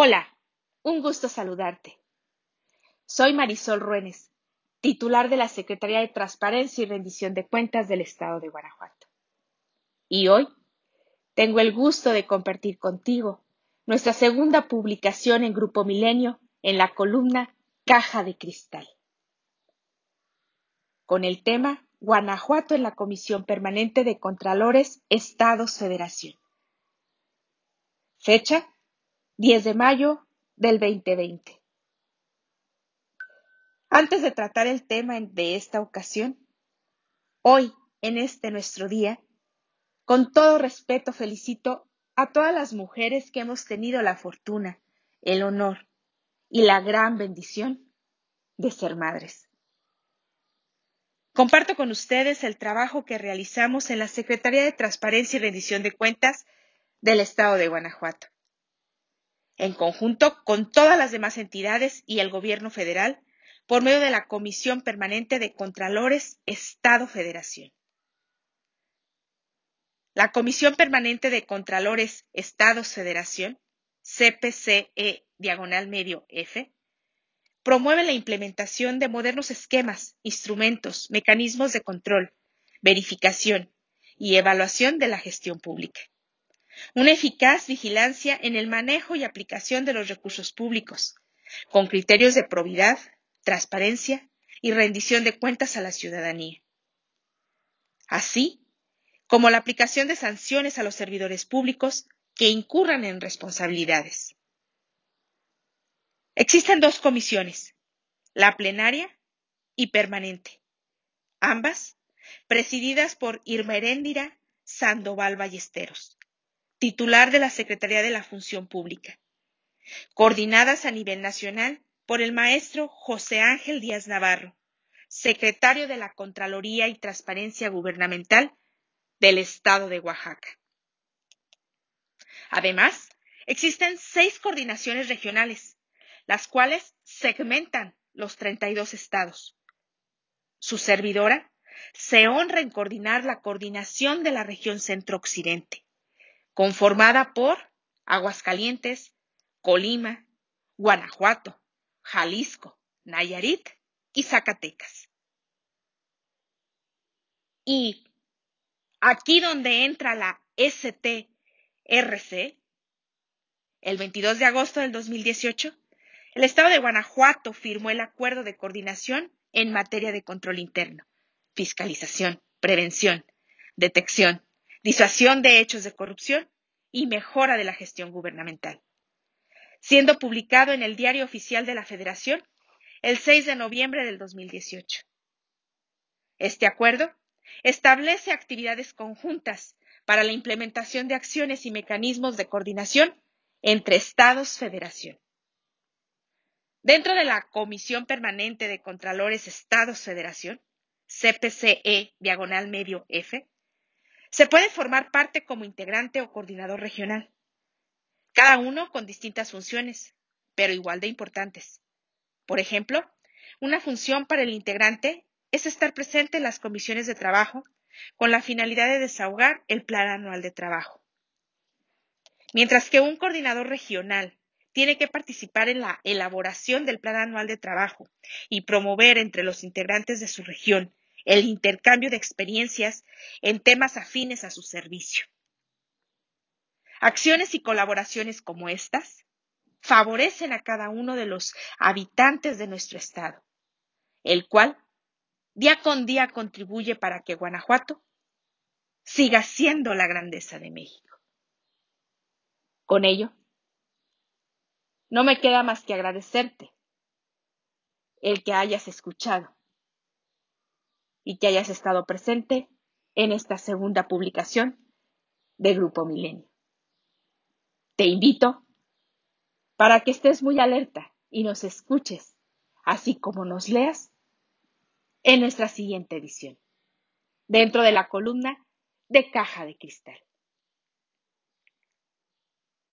Hola, un gusto saludarte. Soy Marisol Ruénes, titular de la Secretaría de Transparencia y Rendición de Cuentas del Estado de Guanajuato. Y hoy tengo el gusto de compartir contigo nuestra segunda publicación en Grupo Milenio en la columna Caja de Cristal. Con el tema Guanajuato en la Comisión Permanente de Contralores Estados Federación. Fecha 10 de mayo del 2020. Antes de tratar el tema de esta ocasión, hoy, en este nuestro día, con todo respeto felicito a todas las mujeres que hemos tenido la fortuna, el honor y la gran bendición de ser madres. Comparto con ustedes el trabajo que realizamos en la Secretaría de Transparencia y Rendición de Cuentas del Estado de Guanajuato en conjunto con todas las demás entidades y el Gobierno federal, por medio de la Comisión Permanente de Contralores Estado-Federación. La Comisión Permanente de Contralores Estados-Federación, CPCE diagonal medio F, promueve la implementación de modernos esquemas, instrumentos, mecanismos de control, verificación y evaluación de la gestión pública una eficaz vigilancia en el manejo y aplicación de los recursos públicos, con criterios de probidad, transparencia y rendición de cuentas a la ciudadanía. Así como la aplicación de sanciones a los servidores públicos que incurran en responsabilidades. Existen dos comisiones, la plenaria y permanente, ambas presididas por Irma Heréndira Sandoval Ballesteros titular de la Secretaría de la Función Pública, coordinadas a nivel nacional por el maestro José Ángel Díaz Navarro, secretario de la Contraloría y Transparencia Gubernamental del Estado de Oaxaca. Además, existen seis coordinaciones regionales, las cuales segmentan los 32 estados. Su servidora se honra en coordinar la coordinación de la región centro-occidente conformada por Aguascalientes, Colima, Guanajuato, Jalisco, Nayarit y Zacatecas. Y aquí donde entra la STRC, el 22 de agosto del 2018, el Estado de Guanajuato firmó el acuerdo de coordinación en materia de control interno, fiscalización, prevención, detección, disuasión de hechos de corrupción y mejora de la gestión gubernamental, siendo publicado en el Diario Oficial de la Federación el 6 de noviembre del 2018. Este acuerdo establece actividades conjuntas para la implementación de acciones y mecanismos de coordinación entre Estados-Federación. Dentro de la Comisión Permanente de Contralores Estados-Federación, CPCE diagonal medio F, se puede formar parte como integrante o coordinador regional, cada uno con distintas funciones, pero igual de importantes. Por ejemplo, una función para el integrante es estar presente en las comisiones de trabajo con la finalidad de desahogar el plan anual de trabajo. Mientras que un coordinador regional tiene que participar en la elaboración del plan anual de trabajo y promover entre los integrantes de su región el intercambio de experiencias en temas afines a su servicio. Acciones y colaboraciones como estas favorecen a cada uno de los habitantes de nuestro estado, el cual día con día contribuye para que Guanajuato siga siendo la grandeza de México. Con ello, no me queda más que agradecerte el que hayas escuchado y que hayas estado presente en esta segunda publicación de Grupo Milenio. Te invito para que estés muy alerta y nos escuches, así como nos leas en nuestra siguiente edición, dentro de la columna de Caja de Cristal.